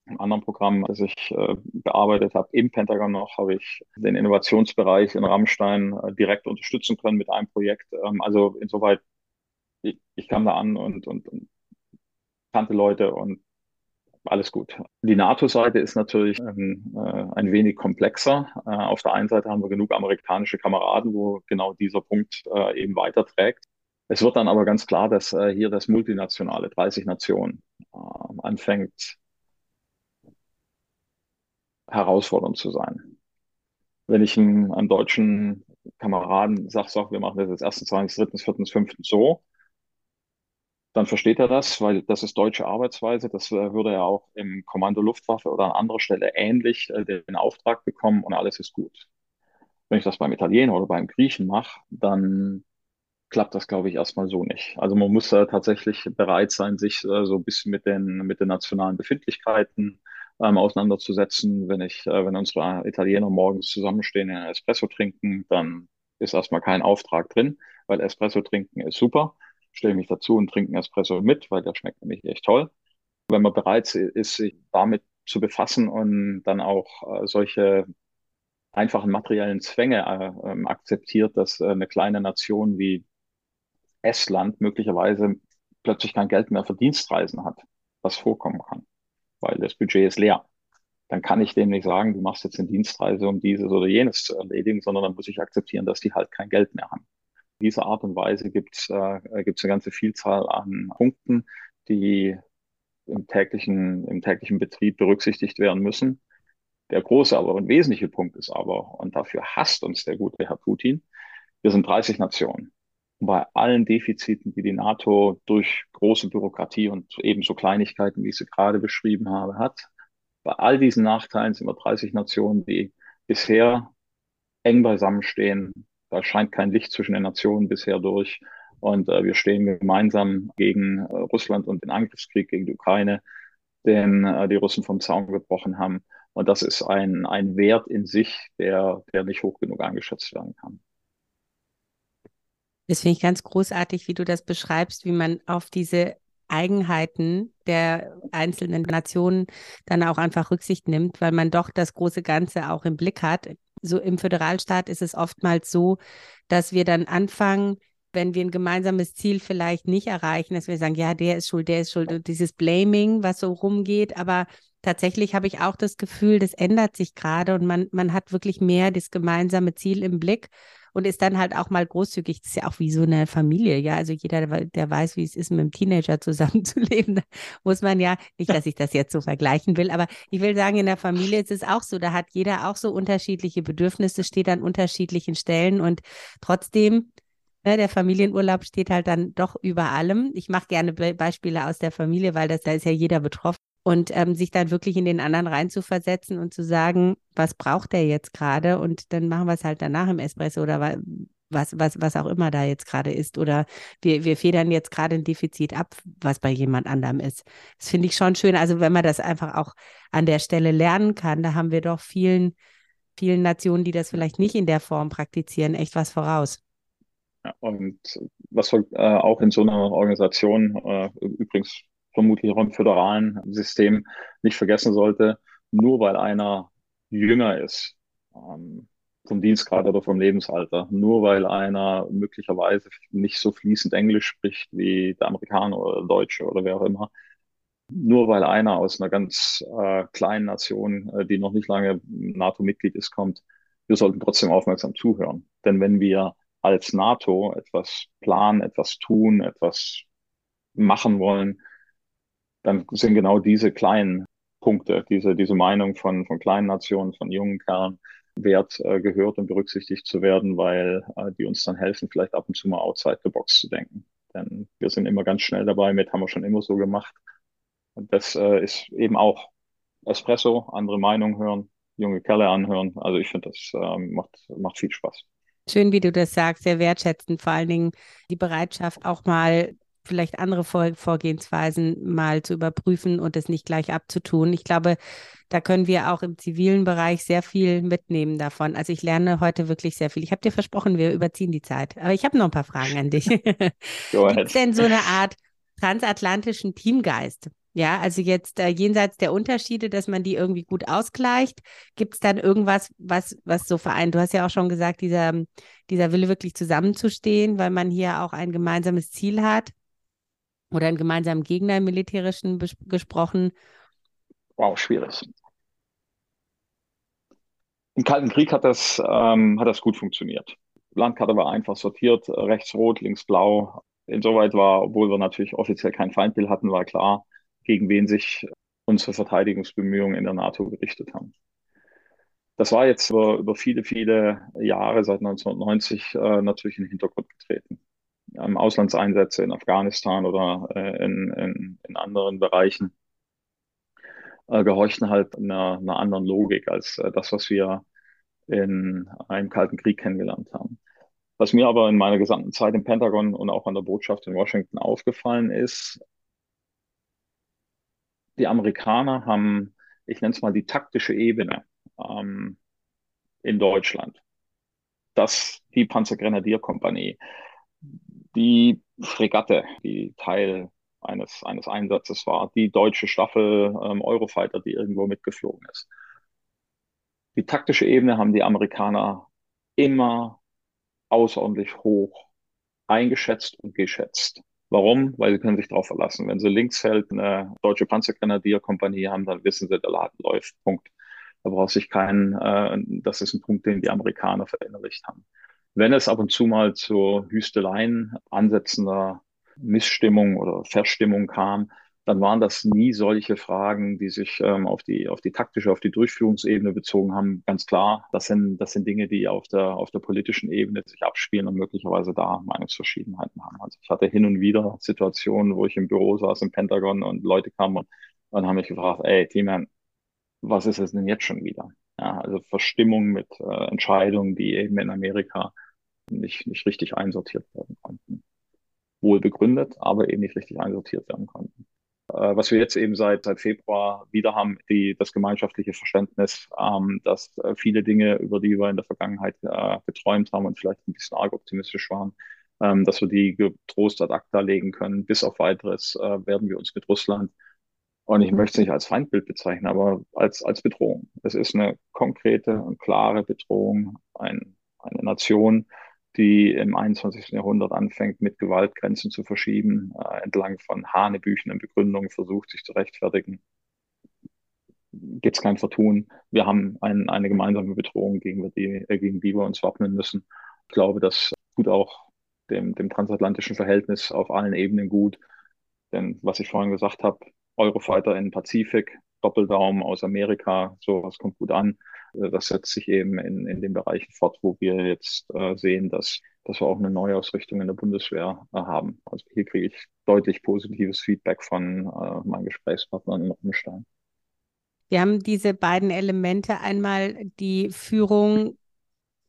im anderen Programm, das ich äh, bearbeitet habe, im Pentagon noch, habe ich den Innovationsbereich in Rammstein äh, direkt unterstützen können mit einem Projekt. Ähm, also insoweit, ich, ich kam da an und, und, und kannte Leute und alles gut. Die NATO-Seite ist natürlich ähm, äh, ein wenig komplexer. Äh, auf der einen Seite haben wir genug amerikanische Kameraden, wo genau dieser Punkt äh, eben weiterträgt. Es wird dann aber ganz klar, dass äh, hier das multinationale 30 Nationen äh, anfängt herausfordernd zu sein. Wenn ich einem, einem deutschen Kameraden sage, so, wir machen das jetzt erstens, zweitens, drittens, viertens, fünftens so, dann versteht er das, weil das ist deutsche Arbeitsweise. Das äh, würde er auch im Kommando Luftwaffe oder an anderer Stelle ähnlich äh, den Auftrag bekommen und alles ist gut. Wenn ich das beim Italiener oder beim Griechen mache, dann klappt das, glaube ich, erstmal so nicht. Also man muss äh, tatsächlich bereit sein, sich so ein bisschen mit den, mit den nationalen Befindlichkeiten ähm, auseinanderzusetzen. Wenn ich, äh, wenn unsere Italiener morgens zusammenstehen, einen Espresso trinken, dann ist erstmal kein Auftrag drin, weil Espresso trinken ist super. Stelle mich dazu und trinke einen Espresso mit, weil der schmeckt nämlich echt toll. Wenn man bereit ist, sich damit zu befassen und dann auch äh, solche einfachen materiellen Zwänge äh, ähm, akzeptiert, dass äh, eine kleine Nation wie Estland möglicherweise plötzlich kein Geld mehr für Dienstreisen hat, was vorkommen kann, weil das Budget ist leer. Dann kann ich dem nicht sagen, du machst jetzt eine Dienstreise, um dieses oder jenes zu erledigen, sondern dann muss ich akzeptieren, dass die halt kein Geld mehr haben. Dieser Art und Weise gibt es äh, gibt's eine ganze Vielzahl an Punkten, die im täglichen, im täglichen Betrieb berücksichtigt werden müssen. Der große, aber und wesentliche Punkt ist aber, und dafür hasst uns der gute Herr Putin, wir sind 30 Nationen bei allen Defiziten, die die NATO durch große Bürokratie und ebenso Kleinigkeiten, wie ich sie gerade beschrieben habe, hat, bei all diesen Nachteilen sind wir 30 Nationen, die bisher eng beisammenstehen. Da scheint kein Licht zwischen den Nationen bisher durch. Und äh, wir stehen gemeinsam gegen äh, Russland und den Angriffskrieg gegen die Ukraine, den äh, die Russen vom Zaun gebrochen haben. Und das ist ein, ein Wert in sich, der, der nicht hoch genug eingeschätzt werden kann. Das finde ich ganz großartig, wie du das beschreibst, wie man auf diese Eigenheiten der einzelnen Nationen dann auch einfach Rücksicht nimmt, weil man doch das große Ganze auch im Blick hat. So im Föderalstaat ist es oftmals so, dass wir dann anfangen, wenn wir ein gemeinsames Ziel vielleicht nicht erreichen, dass wir sagen, ja, der ist schuld, der ist schuld und dieses Blaming, was so rumgeht, aber tatsächlich habe ich auch das Gefühl, das ändert sich gerade und man, man hat wirklich mehr das gemeinsame Ziel im Blick und ist dann halt auch mal großzügig. Das ist ja auch wie so eine Familie, ja. Also jeder, der weiß, wie es ist, mit einem Teenager zusammenzuleben, da muss man ja, nicht, dass ich das jetzt so vergleichen will, aber ich will sagen, in der Familie ist es auch so, da hat jeder auch so unterschiedliche Bedürfnisse, steht an unterschiedlichen Stellen und trotzdem Ne, der Familienurlaub steht halt dann doch über allem. Ich mache gerne Be Beispiele aus der Familie, weil das, da ist ja jeder betroffen und ähm, sich dann wirklich in den anderen reinzuversetzen und zu sagen, was braucht der jetzt gerade und dann machen wir es halt danach im Espresso oder was, was, was auch immer da jetzt gerade ist oder wir, wir federn jetzt gerade ein Defizit ab, was bei jemand anderem ist. Das finde ich schon schön. Also wenn man das einfach auch an der Stelle lernen kann, da haben wir doch vielen, vielen Nationen, die das vielleicht nicht in der Form praktizieren, echt was voraus. Ja, und was äh, auch in so einer Organisation äh, übrigens vermutlich auch im föderalen System nicht vergessen sollte, nur weil einer jünger ist, ähm, vom Dienstgrad oder vom Lebensalter, nur weil einer möglicherweise nicht so fließend Englisch spricht wie der Amerikaner oder der Deutsche oder wer auch immer, nur weil einer aus einer ganz äh, kleinen Nation, äh, die noch nicht lange NATO-Mitglied ist, kommt, wir sollten trotzdem aufmerksam zuhören. Denn wenn wir als NATO etwas planen, etwas tun, etwas machen wollen, dann sind genau diese kleinen Punkte, diese, diese Meinung von, von kleinen Nationen, von jungen Kerlen, wert äh, gehört und berücksichtigt zu werden, weil äh, die uns dann helfen, vielleicht ab und zu mal outside the box zu denken. Denn wir sind immer ganz schnell dabei, mit haben wir schon immer so gemacht. Und das äh, ist eben auch Espresso, andere Meinung hören, junge Kerle anhören. Also ich finde, das ähm, macht, macht viel Spaß. Schön, wie du das sagst, sehr wertschätzend. Vor allen Dingen die Bereitschaft, auch mal vielleicht andere Vor Vorgehensweisen mal zu überprüfen und es nicht gleich abzutun. Ich glaube, da können wir auch im zivilen Bereich sehr viel mitnehmen davon. Also ich lerne heute wirklich sehr viel. Ich habe dir versprochen, wir überziehen die Zeit. Aber ich habe noch ein paar Fragen an dich. Gibt es denn so eine Art transatlantischen Teamgeist? Ja, also jetzt äh, jenseits der Unterschiede, dass man die irgendwie gut ausgleicht, gibt es dann irgendwas, was, was so vereint? Du hast ja auch schon gesagt, dieser, dieser Wille wirklich zusammenzustehen, weil man hier auch ein gemeinsames Ziel hat oder einen gemeinsamen Gegner im militärischen gesprochen. Wow, schwierig. Im Kalten Krieg hat das, ähm, hat das gut funktioniert. Landkarte war einfach sortiert, rechts rot, links blau. Insoweit war, obwohl wir natürlich offiziell kein Feindbild hatten, war klar, gegen wen sich unsere Verteidigungsbemühungen in der NATO gerichtet haben. Das war jetzt über, über viele, viele Jahre, seit 1990, äh, natürlich in den Hintergrund getreten. Ähm, Auslandseinsätze in Afghanistan oder äh, in, in, in anderen Bereichen äh, gehorchten halt einer, einer anderen Logik als äh, das, was wir in einem Kalten Krieg kennengelernt haben. Was mir aber in meiner gesamten Zeit im Pentagon und auch an der Botschaft in Washington aufgefallen ist, die Amerikaner haben, ich nenne es mal die taktische Ebene ähm, in Deutschland. Das, die Panzergrenadierkompanie, die Fregatte, die Teil eines, eines Einsatzes war, die deutsche Staffel ähm, Eurofighter, die irgendwo mitgeflogen ist. Die taktische Ebene haben die Amerikaner immer außerordentlich hoch eingeschätzt und geschätzt. Warum? Weil sie können sich darauf verlassen. Wenn sie links fällt eine deutsche Panzergrenadierkompanie haben, dann wissen sie, der Laden läuft. Punkt. Da braucht sich keinen, äh, das ist ein Punkt, den die Amerikaner verinnerlicht haben. Wenn es ab und zu mal zu Hüsteleien ansetzender Missstimmung oder Verstimmung kam, dann waren das nie solche Fragen, die sich ähm, auf die auf die taktische, auf die Durchführungsebene bezogen haben. Ganz klar, das sind das sind Dinge, die auf der auf der politischen Ebene sich abspielen und möglicherweise da Meinungsverschiedenheiten haben. Also ich hatte hin und wieder Situationen, wo ich im Büro saß im Pentagon und Leute kamen und dann haben mich gefragt, ey, Teamman, was ist es denn jetzt schon wieder? Ja, also Verstimmung mit äh, Entscheidungen, die eben in Amerika nicht, nicht richtig einsortiert werden konnten. Wohl begründet, aber eben nicht richtig einsortiert werden konnten. Äh, was wir jetzt eben seit, seit Februar wieder haben, die, das gemeinschaftliche Verständnis, ähm, dass äh, viele Dinge, über die wir in der Vergangenheit äh, geträumt haben und vielleicht ein bisschen arg optimistisch waren, ähm, dass wir die getrost ad acta legen können. Bis auf weiteres äh, werden wir uns mit Russland, und ich möchte es nicht als Feindbild bezeichnen, aber als, als Bedrohung. Es ist eine konkrete und klare Bedrohung, ein, eine Nation, die im 21. Jahrhundert anfängt, mit Gewalt Grenzen zu verschieben, äh, entlang von hanebüchenden Begründungen versucht, sich zu rechtfertigen. Gibt es kein Vertun. Wir haben ein, eine gemeinsame Bedrohung, gegen die, äh, gegen die wir uns wappnen müssen. Ich glaube, das tut auch dem, dem transatlantischen Verhältnis auf allen Ebenen gut. Denn was ich vorhin gesagt habe, Eurofighter in Pazifik, Doppeldaumen aus Amerika, sowas kommt gut an. Äh, das setzt sich eben in, in den Bereichen fort, wo wir jetzt äh, sehen, dass, dass wir auch eine Neuausrichtung in der Bundeswehr äh, haben. Also hier kriege ich deutlich positives Feedback von äh, meinen Gesprächspartnern in Rottenstein. Wir haben diese beiden Elemente. Einmal die Führung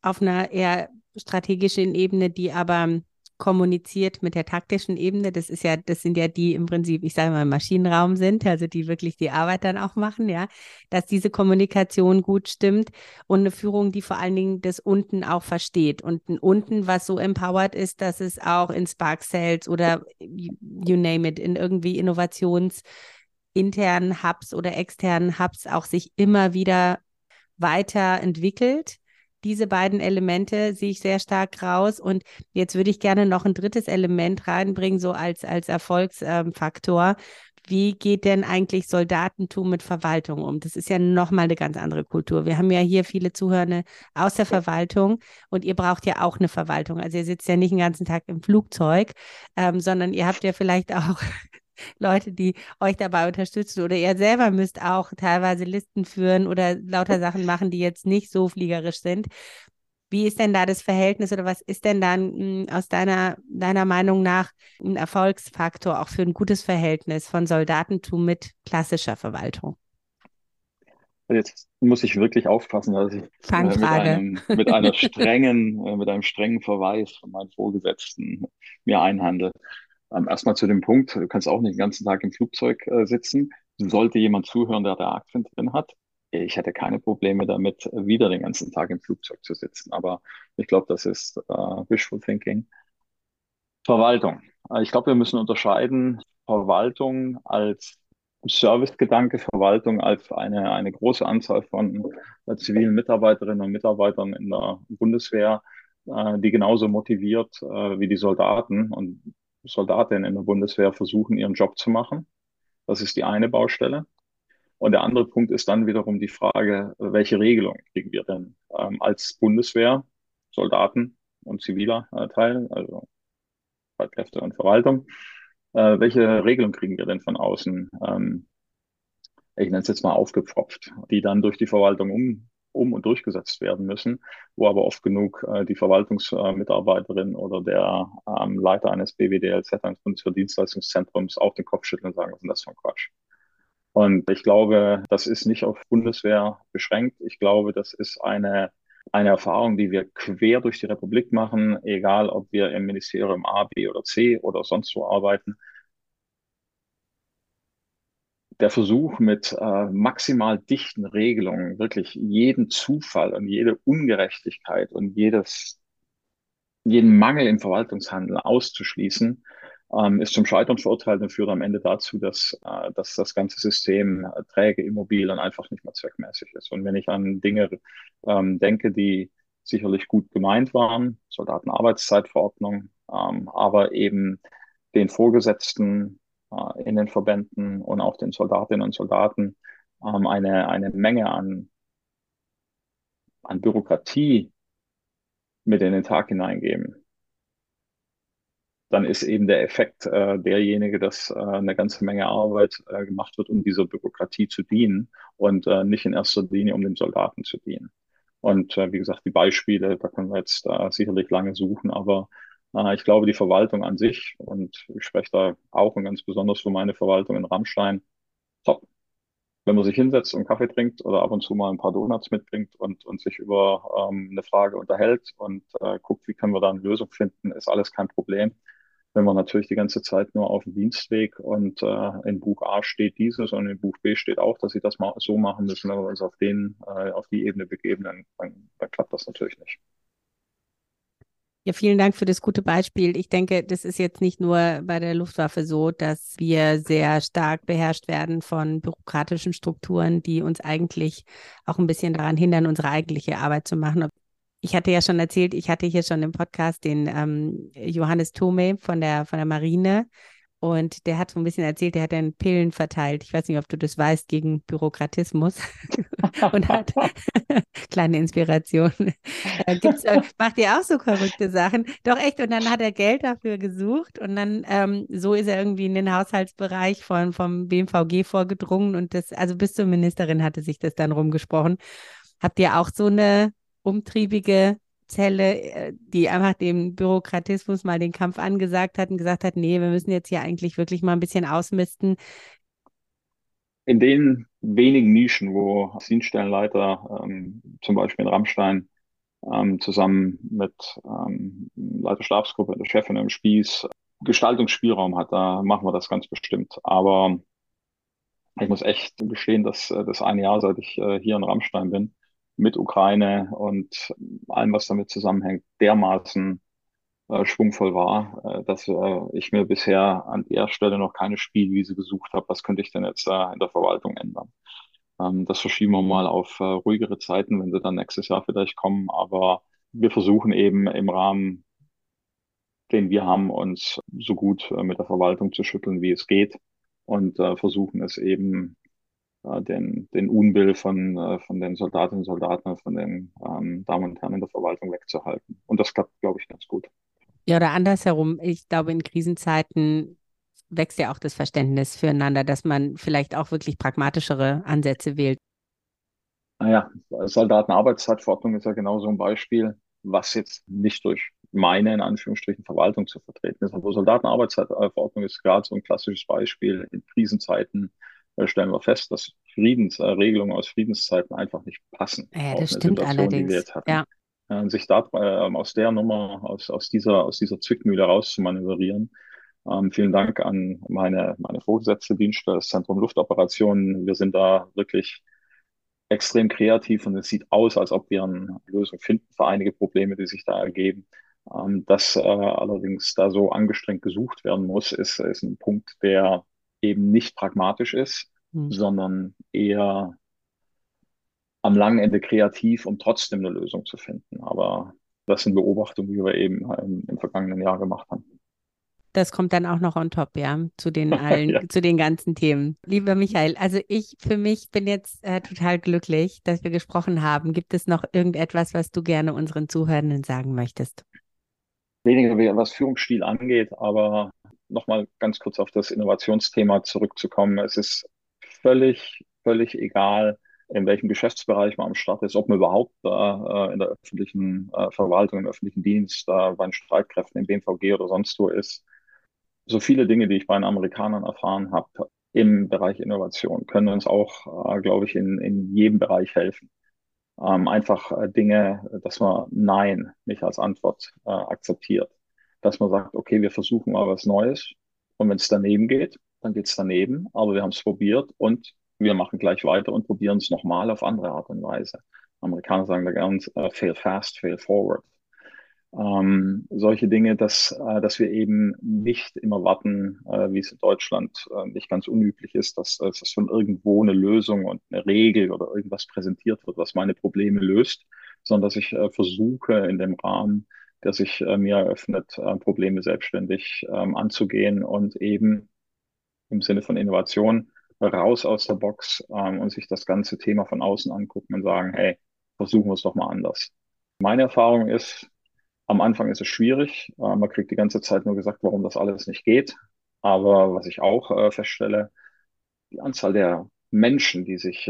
auf einer eher strategischen Ebene, die aber kommuniziert mit der taktischen Ebene. Das ist ja, das sind ja die im Prinzip, ich sage mal, im Maschinenraum sind, also die wirklich die Arbeit dann auch machen, ja, dass diese Kommunikation gut stimmt und eine Führung, die vor allen Dingen das unten auch versteht und ein unten, was so empowered ist, dass es auch in Spark Sales oder you name it, in irgendwie Innovations internen Hubs oder externen Hubs auch sich immer wieder weiterentwickelt diese beiden Elemente sehe ich sehr stark raus. Und jetzt würde ich gerne noch ein drittes Element reinbringen, so als, als Erfolgsfaktor. Wie geht denn eigentlich Soldatentum mit Verwaltung um? Das ist ja nochmal eine ganz andere Kultur. Wir haben ja hier viele Zuhörende aus der Verwaltung und ihr braucht ja auch eine Verwaltung. Also ihr sitzt ja nicht den ganzen Tag im Flugzeug, ähm, sondern ihr habt ja vielleicht auch Leute, die euch dabei unterstützen oder ihr selber müsst auch teilweise Listen führen oder lauter Sachen machen, die jetzt nicht so fliegerisch sind. Wie ist denn da das Verhältnis oder was ist denn dann hm, aus deiner, deiner Meinung nach ein Erfolgsfaktor auch für ein gutes Verhältnis von Soldatentum mit klassischer Verwaltung? Jetzt muss ich wirklich aufpassen, dass ich äh, mit, einem, mit einer strengen, äh, mit einem strengen Verweis von meinen Vorgesetzten mir einhandle. Ähm, erstmal zu dem Punkt, du kannst auch nicht den ganzen Tag im Flugzeug äh, sitzen. Sollte jemand zuhören, der da Aktien drin hat, ich hätte keine Probleme damit, wieder den ganzen Tag im Flugzeug zu sitzen. Aber ich glaube, das ist äh, Wishful Thinking. Verwaltung. Ich glaube, wir müssen unterscheiden Verwaltung als Servicegedanke, Verwaltung als eine, eine große Anzahl von äh, zivilen Mitarbeiterinnen und Mitarbeitern in der Bundeswehr, äh, die genauso motiviert äh, wie die Soldaten und Soldatinnen in der Bundeswehr versuchen, ihren Job zu machen. Das ist die eine Baustelle. Und der andere Punkt ist dann wiederum die Frage, welche Regelung kriegen wir denn ähm, als Bundeswehr, Soldaten und ziviler äh, Teil, also Streitkräfte und Verwaltung, äh, welche Regelung kriegen wir denn von außen? Ähm, ich nenne es jetzt mal aufgepfropft, die dann durch die Verwaltung um, und durchgesetzt werden müssen, wo aber oft genug äh, die Verwaltungsmitarbeiterin oder der ähm, Leiter eines BWDLZ, eines Bundeswehrdienstleistungszentrums, auch den Kopf schütteln und sagen, ist das für ein Quatsch? Und ich glaube, das ist nicht auf Bundeswehr beschränkt. Ich glaube, das ist eine, eine Erfahrung, die wir quer durch die Republik machen, egal ob wir im Ministerium A, B oder C oder sonst wo arbeiten. Der Versuch mit äh, maximal dichten Regelungen wirklich jeden Zufall und jede Ungerechtigkeit und jedes, jeden Mangel im Verwaltungshandel auszuschließen, ähm, ist zum Scheitern verurteilt und führt am Ende dazu, dass, äh, dass das ganze System äh, träge, immobil und einfach nicht mehr zweckmäßig ist. Und wenn ich an Dinge ähm, denke, die sicherlich gut gemeint waren, Soldatenarbeitszeitverordnung, ähm, aber eben den Vorgesetzten in den Verbänden und auch den Soldatinnen und Soldaten ähm, eine, eine Menge an, an Bürokratie mit in den Tag hineingeben, dann ist eben der Effekt äh, derjenige, dass äh, eine ganze Menge Arbeit äh, gemacht wird, um dieser Bürokratie zu dienen und äh, nicht in erster Linie, um dem Soldaten zu dienen. Und äh, wie gesagt, die Beispiele, da können wir jetzt äh, sicherlich lange suchen, aber äh, ich glaube, die Verwaltung an sich, und ich spreche da auch und ganz besonders für meine Verwaltung in Rammstein, top. Wenn man sich hinsetzt und Kaffee trinkt oder ab und zu mal ein paar Donuts mitbringt und, und sich über ähm, eine Frage unterhält und äh, guckt, wie können wir da eine Lösung finden, ist alles kein Problem wenn man natürlich die ganze Zeit nur auf dem Dienstweg und äh, in Buch A steht dieses und in Buch B steht auch, dass sie das mal so machen müssen, wenn wir uns auf den, äh, auf die Ebene begeben, dann, dann, dann klappt das natürlich nicht. Ja, vielen Dank für das gute Beispiel. Ich denke, das ist jetzt nicht nur bei der Luftwaffe so, dass wir sehr stark beherrscht werden von bürokratischen Strukturen, die uns eigentlich auch ein bisschen daran hindern, unsere eigentliche Arbeit zu machen ich hatte ja schon erzählt, ich hatte hier schon im Podcast den ähm, Johannes Tome von der, von der Marine und der hat so ein bisschen erzählt, der hat dann Pillen verteilt. Ich weiß nicht, ob du das weißt, gegen Bürokratismus. und hat kleine Inspiration. Gibt's, äh, macht ihr auch so verrückte Sachen? Doch echt. Und dann hat er Geld dafür gesucht und dann ähm, so ist er irgendwie in den Haushaltsbereich von, vom BMVG vorgedrungen und das, also bis zur Ministerin hatte sich das dann rumgesprochen. Habt ihr auch so eine umtriebige Zelle, äh, die einfach dem Bürokratismus mal den Kampf angesagt hat und gesagt hat, nee, wir müssen jetzt hier eigentlich wirklich mal ein bisschen ausmisten. In den wenigen Nischen, wo Dienststellenleiter ähm, zum Beispiel in Rammstein ähm, zusammen mit ähm, Leiter Stabsgruppe, der Chefin im Spieß, Gestaltungsspielraum hat, da machen wir das ganz bestimmt. Aber ich muss echt gestehen, dass äh, das eine Jahr, seit ich äh, hier in Rammstein bin, mit Ukraine und allem, was damit zusammenhängt, dermaßen äh, schwungvoll war, äh, dass äh, ich mir bisher an der Stelle noch keine Spielwiese gesucht habe. Was könnte ich denn jetzt äh, in der Verwaltung ändern? Ähm, das verschieben wir mal auf äh, ruhigere Zeiten, wenn sie dann nächstes Jahr vielleicht kommen. Aber wir versuchen eben im Rahmen, den wir haben, uns so gut äh, mit der Verwaltung zu schütteln, wie es geht und äh, versuchen es eben äh, den, den Unbill von, äh, von den Soldatinnen und Soldaten, von den ähm, Damen und Herren in der Verwaltung wegzuhalten. Und das klappt, glaube ich, ganz gut. Ja, oder andersherum. Ich glaube, in Krisenzeiten wächst ja auch das Verständnis füreinander, dass man vielleicht auch wirklich pragmatischere Ansätze wählt. Naja, Soldatenarbeitszeitverordnung ist ja genau so ein Beispiel, was jetzt nicht durch meine, in Anführungsstrichen, Verwaltung zu vertreten ist. Aber Soldatenarbeitszeitverordnung ist gerade so ein klassisches Beispiel in Krisenzeiten stellen wir fest, dass Friedensregelungen aus Friedenszeiten einfach nicht passen. Ja, das stimmt Situation, allerdings. Ja. Und sich da äh, aus der Nummer, aus, aus dieser, aus dieser Zwickmühle rauszumanövrieren. Ähm, vielen Dank an meine, meine Vorgesetzte Dienststelle, das Zentrum Luftoperationen. Wir sind da wirklich extrem kreativ und es sieht aus, als ob wir eine Lösung finden für einige Probleme, die sich da ergeben. Ähm, dass äh, allerdings da so angestrengt gesucht werden muss, ist, ist ein Punkt, der eben nicht pragmatisch ist, mhm. sondern eher am langen Ende kreativ, um trotzdem eine Lösung zu finden. Aber das sind Beobachtungen, die wir eben im, im vergangenen Jahr gemacht haben. Das kommt dann auch noch on top, ja, zu den allen, ja. zu den ganzen Themen. Lieber Michael, also ich für mich bin jetzt äh, total glücklich, dass wir gesprochen haben. Gibt es noch irgendetwas, was du gerne unseren Zuhörenden sagen möchtest? Weniger was Führungsstil angeht, aber nochmal ganz kurz auf das Innovationsthema zurückzukommen. Es ist völlig, völlig egal, in welchem Geschäftsbereich man am Start ist, ob man überhaupt äh, in der öffentlichen äh, Verwaltung, im öffentlichen Dienst, äh, bei den Streitkräften, im BMVG oder sonst wo ist. So viele Dinge, die ich bei den Amerikanern erfahren habe im Bereich Innovation, können uns auch, äh, glaube ich, in, in jedem Bereich helfen. Ähm, einfach äh, Dinge, dass man Nein nicht als Antwort äh, akzeptiert. Dass man sagt, okay, wir versuchen mal was Neues und wenn es daneben geht, dann geht es daneben, aber wir haben es probiert und wir machen gleich weiter und probieren es nochmal auf andere Art und Weise. Amerikaner sagen da ganz uh, fail fast, fail forward. Ähm, solche Dinge, dass, äh, dass wir eben nicht immer warten, äh, wie es in Deutschland äh, nicht ganz unüblich ist, dass, dass von irgendwo eine Lösung und eine Regel oder irgendwas präsentiert wird, was meine Probleme löst, sondern dass ich äh, versuche, in dem Rahmen, der sich äh, mir eröffnet, äh, Probleme selbstständig ähm, anzugehen und eben im Sinne von Innovation raus aus der Box ähm, und sich das ganze Thema von außen angucken und sagen, hey, versuchen wir es doch mal anders. Meine Erfahrung ist, am Anfang ist es schwierig. Äh, man kriegt die ganze Zeit nur gesagt, warum das alles nicht geht. Aber was ich auch feststelle, die Anzahl der Menschen, die sich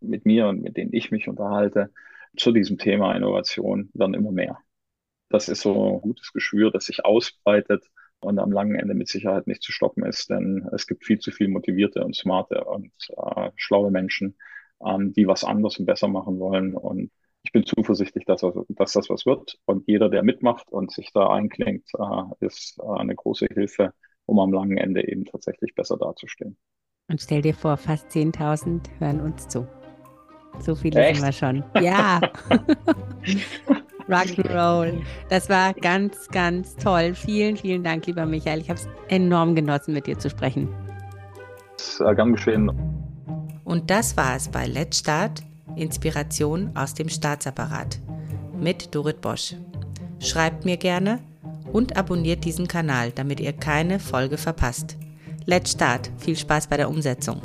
mit mir und mit denen ich mich unterhalte, zu diesem Thema Innovation werden immer mehr. Das ist so ein gutes Geschwür, das sich ausbreitet und am langen Ende mit Sicherheit nicht zu stoppen ist, denn es gibt viel zu viel motivierte und smarte und äh, schlaue Menschen, ähm, die was anderes und besser machen wollen. Und ich bin zuversichtlich, dass, dass das was wird. Und jeder, der mitmacht und sich da einklingt, äh, ist äh, eine große Hilfe, um am langen Ende eben tatsächlich besser dazustehen. Und stell dir vor, fast 10.000 hören uns zu. So viele Echt? sind wir schon. Ja. Rock'n'Roll. Das war ganz, ganz toll. Vielen, vielen Dank, lieber Michael. Ich habe es enorm genossen, mit dir zu sprechen. Sehr gern geschehen. Und das war es bei Let's Start, Inspiration aus dem Staatsapparat mit Dorit Bosch. Schreibt mir gerne und abonniert diesen Kanal, damit ihr keine Folge verpasst. Let's Start. Viel Spaß bei der Umsetzung.